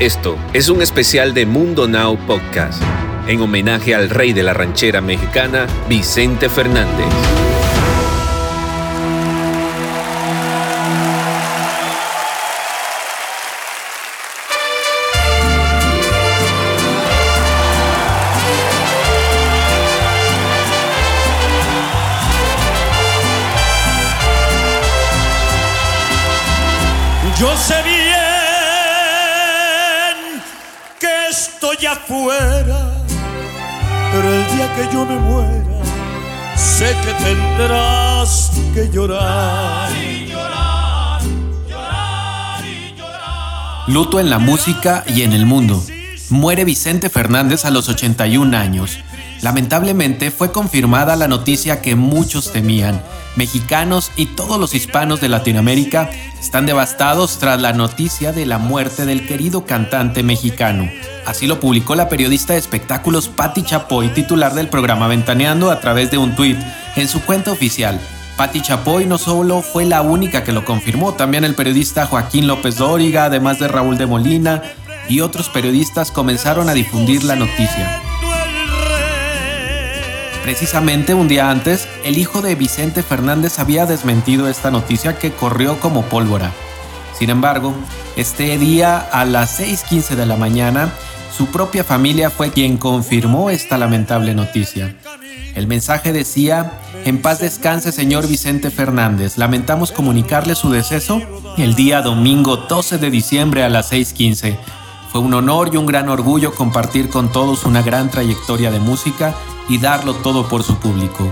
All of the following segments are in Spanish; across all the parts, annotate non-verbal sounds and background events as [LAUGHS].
Esto es un especial de Mundo Now Podcast, en homenaje al rey de la ranchera mexicana, Vicente Fernández. Yo estoy afuera, pero el día que yo me muera, sé que tendrás que llorar. Luto en la música y en el mundo. Muere Vicente Fernández a los 81 años. Lamentablemente fue confirmada la noticia que muchos temían. Mexicanos y todos los hispanos de Latinoamérica están devastados tras la noticia de la muerte del querido cantante mexicano. Así lo publicó la periodista de espectáculos Patti Chapoy, titular del programa Ventaneando, a través de un tuit en su cuenta oficial. Patti Chapoy no solo fue la única que lo confirmó, también el periodista Joaquín López Dóriga, además de Raúl de Molina, y otros periodistas comenzaron a difundir la noticia. Precisamente un día antes, el hijo de Vicente Fernández había desmentido esta noticia que corrió como pólvora. Sin embargo, este día a las 6.15 de la mañana, su propia familia fue quien confirmó esta lamentable noticia. El mensaje decía, en paz descanse señor Vicente Fernández, lamentamos comunicarle su deceso el día domingo 12 de diciembre a las 6.15. Fue un honor y un gran orgullo compartir con todos una gran trayectoria de música y darlo todo por su público.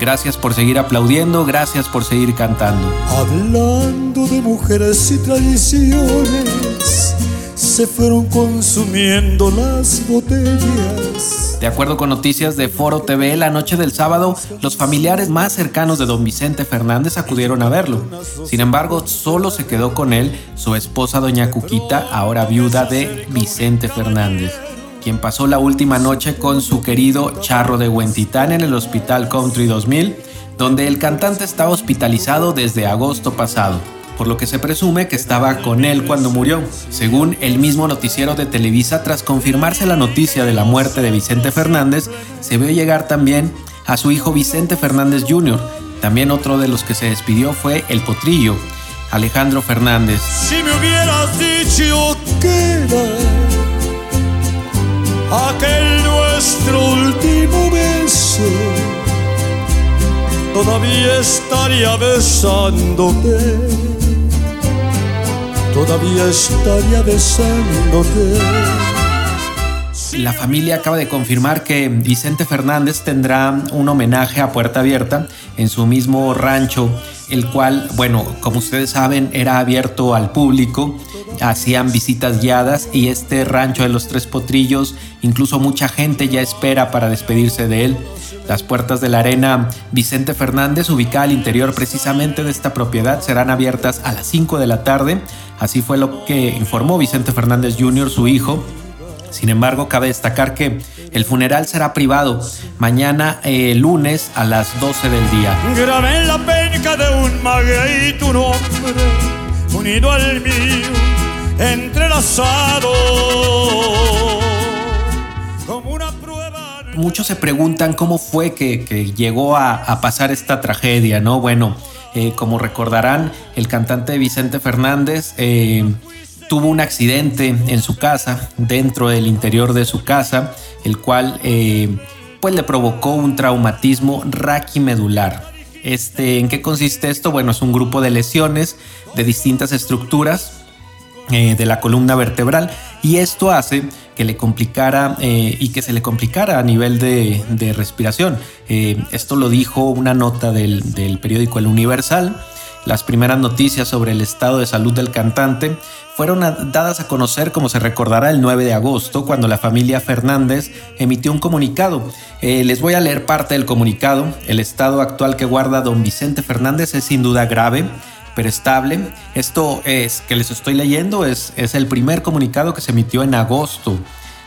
Gracias por seguir aplaudiendo, gracias por seguir cantando. Hablando de mujeres y tradiciones, se fueron consumiendo las botellas. De acuerdo con noticias de Foro TV, la noche del sábado, los familiares más cercanos de don Vicente Fernández acudieron a verlo. Sin embargo, solo se quedó con él su esposa doña Cuquita, ahora viuda de Vicente Fernández quien pasó la última noche con su querido Charro de Huentitán en el Hospital Country 2000, donde el cantante estaba hospitalizado desde agosto pasado, por lo que se presume que estaba con él cuando murió. Según el mismo noticiero de Televisa, tras confirmarse la noticia de la muerte de Vicente Fernández, se vio llegar también a su hijo Vicente Fernández Jr. También otro de los que se despidió fue el potrillo, Alejandro Fernández. Si me hubieras dicho que aquel todavía estaría besándote, todavía estaría besándote. La familia acaba de confirmar que Vicente Fernández tendrá un homenaje a puerta abierta en su mismo rancho, el cual, bueno, como ustedes saben, era abierto al público hacían visitas guiadas y este rancho de los Tres Potrillos, incluso mucha gente ya espera para despedirse de él. Las puertas de la arena Vicente Fernández, ubicada al interior precisamente de esta propiedad, serán abiertas a las 5 de la tarde. Así fue lo que informó Vicente Fernández Jr., su hijo. Sin embargo, cabe destacar que el funeral será privado mañana eh, lunes a las 12 del día. La de un maguey tu nombre, unido al mío entrelazado como una prueba. Muchos se preguntan cómo fue que, llegó a, pasar esta tragedia, ¿no? Bueno, eh, como recordarán, el cantante Vicente Fernández eh, tuvo un accidente en su casa, dentro del interior de su casa, el cual eh, pues le provocó un traumatismo raquimedular. Este, ¿En qué consiste esto? Bueno, es un grupo de lesiones de distintas estructuras eh, de la columna vertebral y esto hace que le complicara eh, y que se le complicara a nivel de, respiración. Eh, esto lo dijo una nota del, periódico El Universal. Las primeras noticias sobre el estado de salud del cantante fueron dadas a conocer, como se recordará, el 9 de agosto, cuando la familia Fernández emitió un comunicado. les voy a leer parte del comunicado. El estado actual que guarda don Vicente Fernández es sin duda grave pero estable. Esto es que les estoy leyendo, es, es el primer comunicado que se emitió en agosto.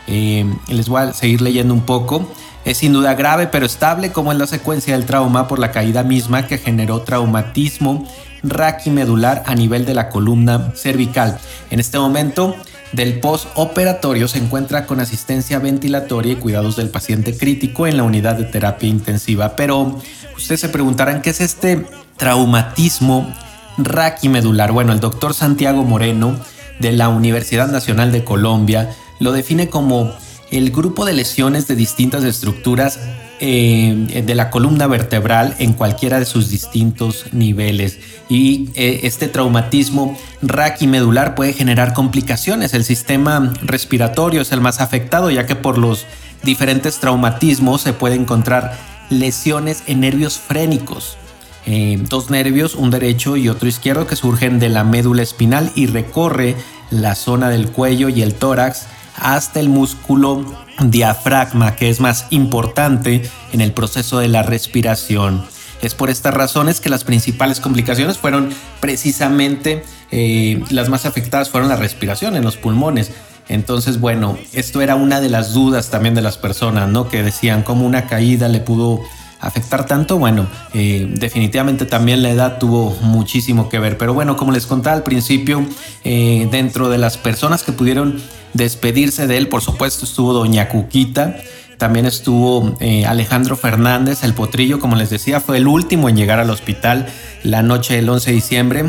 Eh, les voy a seguir leyendo un poco. Es sin duda grave pero estable como es la secuencia del trauma por la caída misma que generó traumatismo raquimedular a nivel de la columna cervical. En este momento del postoperatorio se encuentra con asistencia ventilatoria y cuidados del paciente crítico en la unidad de terapia intensiva. Pero ustedes se preguntarán qué es este traumatismo raquimedular. Bueno, el doctor Santiago Moreno de la Universidad Nacional de Colombia lo define como el grupo de lesiones de distintas estructuras eh, de la columna vertebral en cualquiera de sus distintos niveles. Y eh, este traumatismo raquimedular puede generar complicaciones. El sistema respiratorio es el más afectado, ya que por los diferentes traumatismos se puede encontrar lesiones en nervios frénicos. Eh, dos nervios, un derecho y otro izquierdo, que surgen de la médula espinal y recorre la zona del cuello y el tórax hasta el músculo diafragma, que es más importante en el proceso de la respiración. Es por estas razones que las principales complicaciones fueron precisamente eh, las más afectadas fueron la respiración en los pulmones. Entonces, bueno, esto era una de las dudas también de las personas, ¿no? Que decían cómo una caída le pudo afectar tanto, bueno, eh, definitivamente también la edad tuvo muchísimo que ver. Pero bueno, como les contaba al principio, eh, dentro de las personas que pudieron despedirse de él, por supuesto, estuvo Doña Cuquita. También estuvo eh, Alejandro Fernández, el potrillo, como les decía, fue el último en llegar al hospital la noche del 11 de diciembre,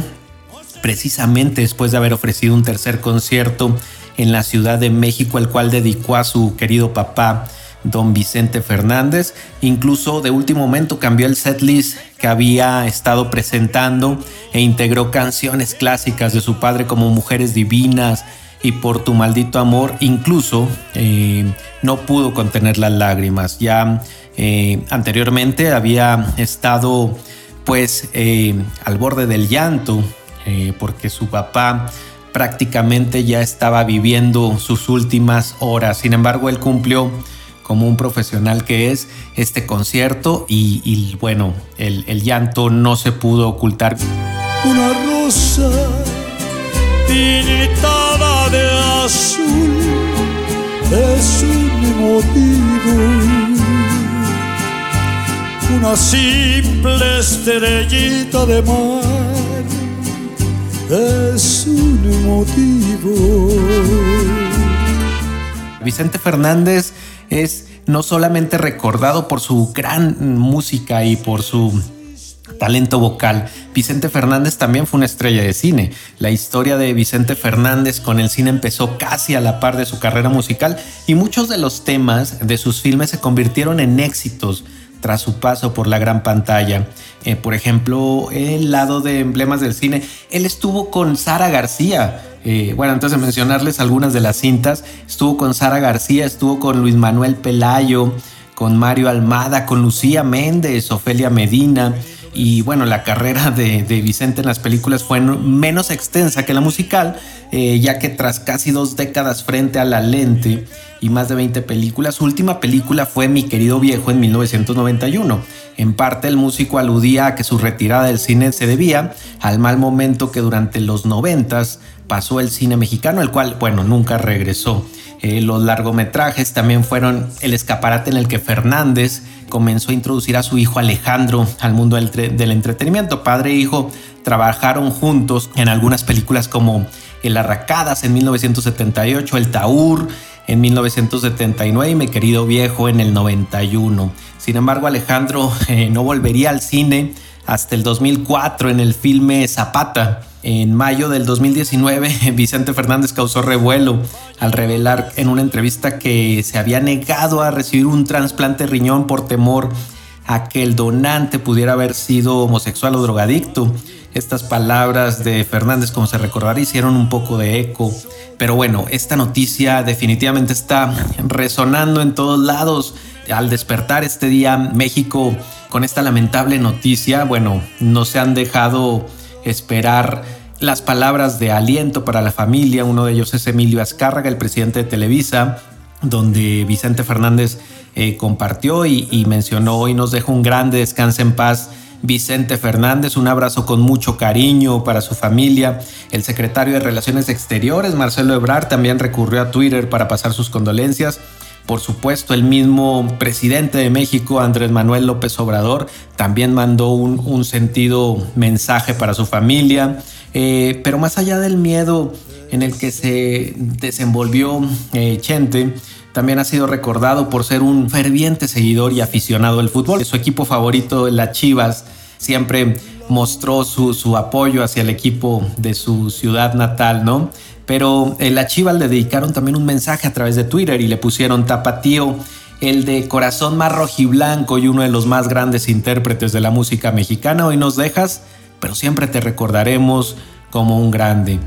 precisamente después de haber ofrecido un tercer concierto en la Ciudad de México, el cual dedicó a su querido papá don Vicente Fernández. Incluso de último momento cambió el setlist que había estado presentando e integró canciones clásicas de su padre como Mujeres Divinas y Por tu maldito amor. Incluso eh, no pudo contener las lágrimas. Ya eh, anteriormente había estado pues eh, al borde del llanto porque su papá prácticamente ya estaba viviendo sus últimas horas. Sin embargo, él cumplió como un profesional que es este concierto y, bueno, el, llanto no se pudo ocultar. Una rosa pintada de azul es un motivo. Una simple estrellita de mar es un motivo. Vicente Fernández es no solamente recordado por su gran música y por su talento vocal. Vicente Fernández también fue una estrella de cine. La historia de Vicente Fernández con el cine empezó casi a la par de su carrera musical y muchos de los temas de sus filmes se convirtieron en éxitos tras su paso por la gran pantalla. Eh, por ejemplo, el lado de emblemas del cine, él estuvo con Sara García eh, bueno, entonces mencionarles algunas de las cintas. Estuvo con Sara García, estuvo con Luis Manuel Pelayo, con Mario Almada, con Lucía Méndez, Ofelia Medina. Y bueno, la carrera de, Vicente en las películas fue menos extensa que la musical, eh, ya que tras casi dos décadas frente a la lente y más de 20 películas, su última película fue Mi querido viejo en 1991. En parte el músico aludía a que su retirada del cine se debía al mal momento que durante los noventas pasó el cine mexicano, el cual, bueno, nunca regresó. Eh, los largometrajes también fueron el escaparate en el que Fernández comenzó a introducir a su hijo Alejandro al mundo del, entretenimiento. Padre e hijo trabajaron juntos en algunas películas como El Arracadas en 1978, El Taur en 1979 y Mi querido viejo en el 91. Sin embargo, Alejandro eh, no volvería al cine hasta el 2004 en el filme Zapata. En mayo del 2019, [LAUGHS] Vicente Fernández causó revuelo al revelar en una entrevista que se había negado a recibir un trasplante riñón por temor a que el donante pudiera haber sido homosexual o drogadicto. Estas palabras de Fernández, como se recordará, hicieron un poco de eco. Pero bueno, esta noticia definitivamente está resonando en todos lados. Al despertar este día, México con esta lamentable noticia, bueno, no se han dejado esperar las palabras de aliento para la familia. Uno de ellos es Emilio Azcárraga, el presidente de Televisa, donde Vicente Fernández eh, compartió y, y mencionó hoy nos deja un grande descanso en paz. Vicente Fernández, un abrazo con mucho cariño para su familia. El secretario de Relaciones Exteriores, Marcelo Ebrard, también recurrió a Twitter para pasar sus condolencias. Por supuesto, el mismo presidente de México, Andrés Manuel López Obrador, también mandó un, sentido mensaje para su familia. Eh, pero más allá del miedo en el que se desenvolvió eh, Chente, también ha sido recordado por ser un ferviente seguidor y aficionado al fútbol. Su equipo favorito, las Chivas, siempre mostró su, su apoyo hacia el equipo de su ciudad natal, ¿no? Pero en la Chivas le dedicaron también un mensaje a través de Twitter y le pusieron tapatío el de corazón más rojiblanco y uno de los más grandes intérpretes de la música mexicana. Hoy nos dejas, pero siempre te recordaremos como un grande.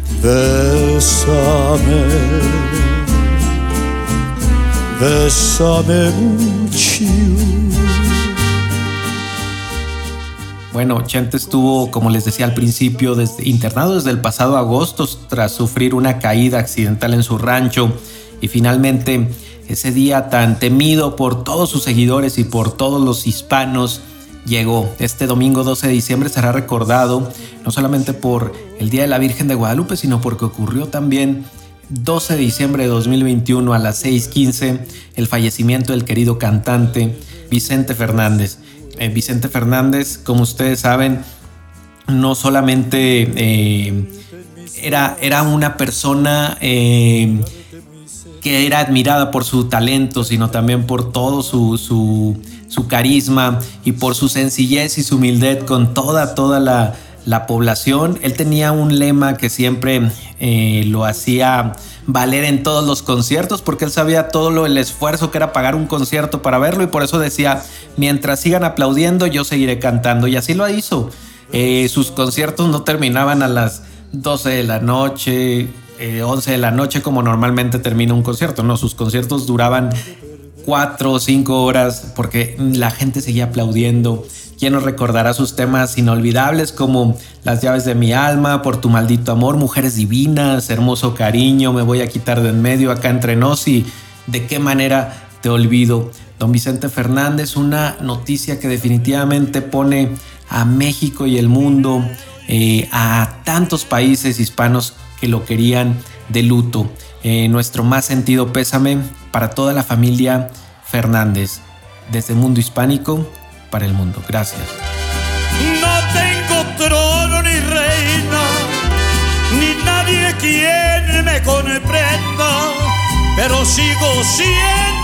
Bueno, Chente estuvo, como les decía al principio, internado desde el pasado agosto tras sufrir una caída accidental en su rancho y finalmente ese día tan temido por todos sus seguidores y por todos los hispanos llegó. Este domingo 12 de diciembre será recordado no solamente por el Día de la Virgen de Guadalupe, sino porque ocurrió también 12 de diciembre de 2021 a las 6:15 el fallecimiento del querido cantante Vicente Fernández. Vicente Fernández, como ustedes saben, no solamente eh, era, era, una persona eh, que era admirada por su talento, sino también por todo su, su, carisma y por su sencillez y su humildad con toda, toda la, población. Él tenía un lema que siempre eh, lo hacía valer en todos los conciertos porque él sabía todo lo, el esfuerzo que era pagar un concierto para verlo y por eso decía, mientras sigan aplaudiendo yo seguiré cantando y así lo hizo. Eh, sus conciertos no terminaban a las 12 de la noche, 11 eh, de la noche como normalmente termina un concierto, no, sus conciertos duraban 4 o 5 horas porque la gente seguía aplaudiendo. ¿Quién nos recordará sus temas inolvidables como Las llaves de mi alma, Por tu maldito amor, Mujeres divinas, Hermoso cariño, Me voy a quitar de en medio, acá entre nos y De qué manera te olvido. Don Vicente Fernández, una noticia que definitivamente pone a México y el mundo, eh, a tantos países hispanos que lo querían de luto. Eh, nuestro más sentido pésame para toda la familia Fernández, desde el mundo hispánico para el mundo. Gracias. No tengo trono ni reina, ni nadie quien me comprenda, pero sigo siendo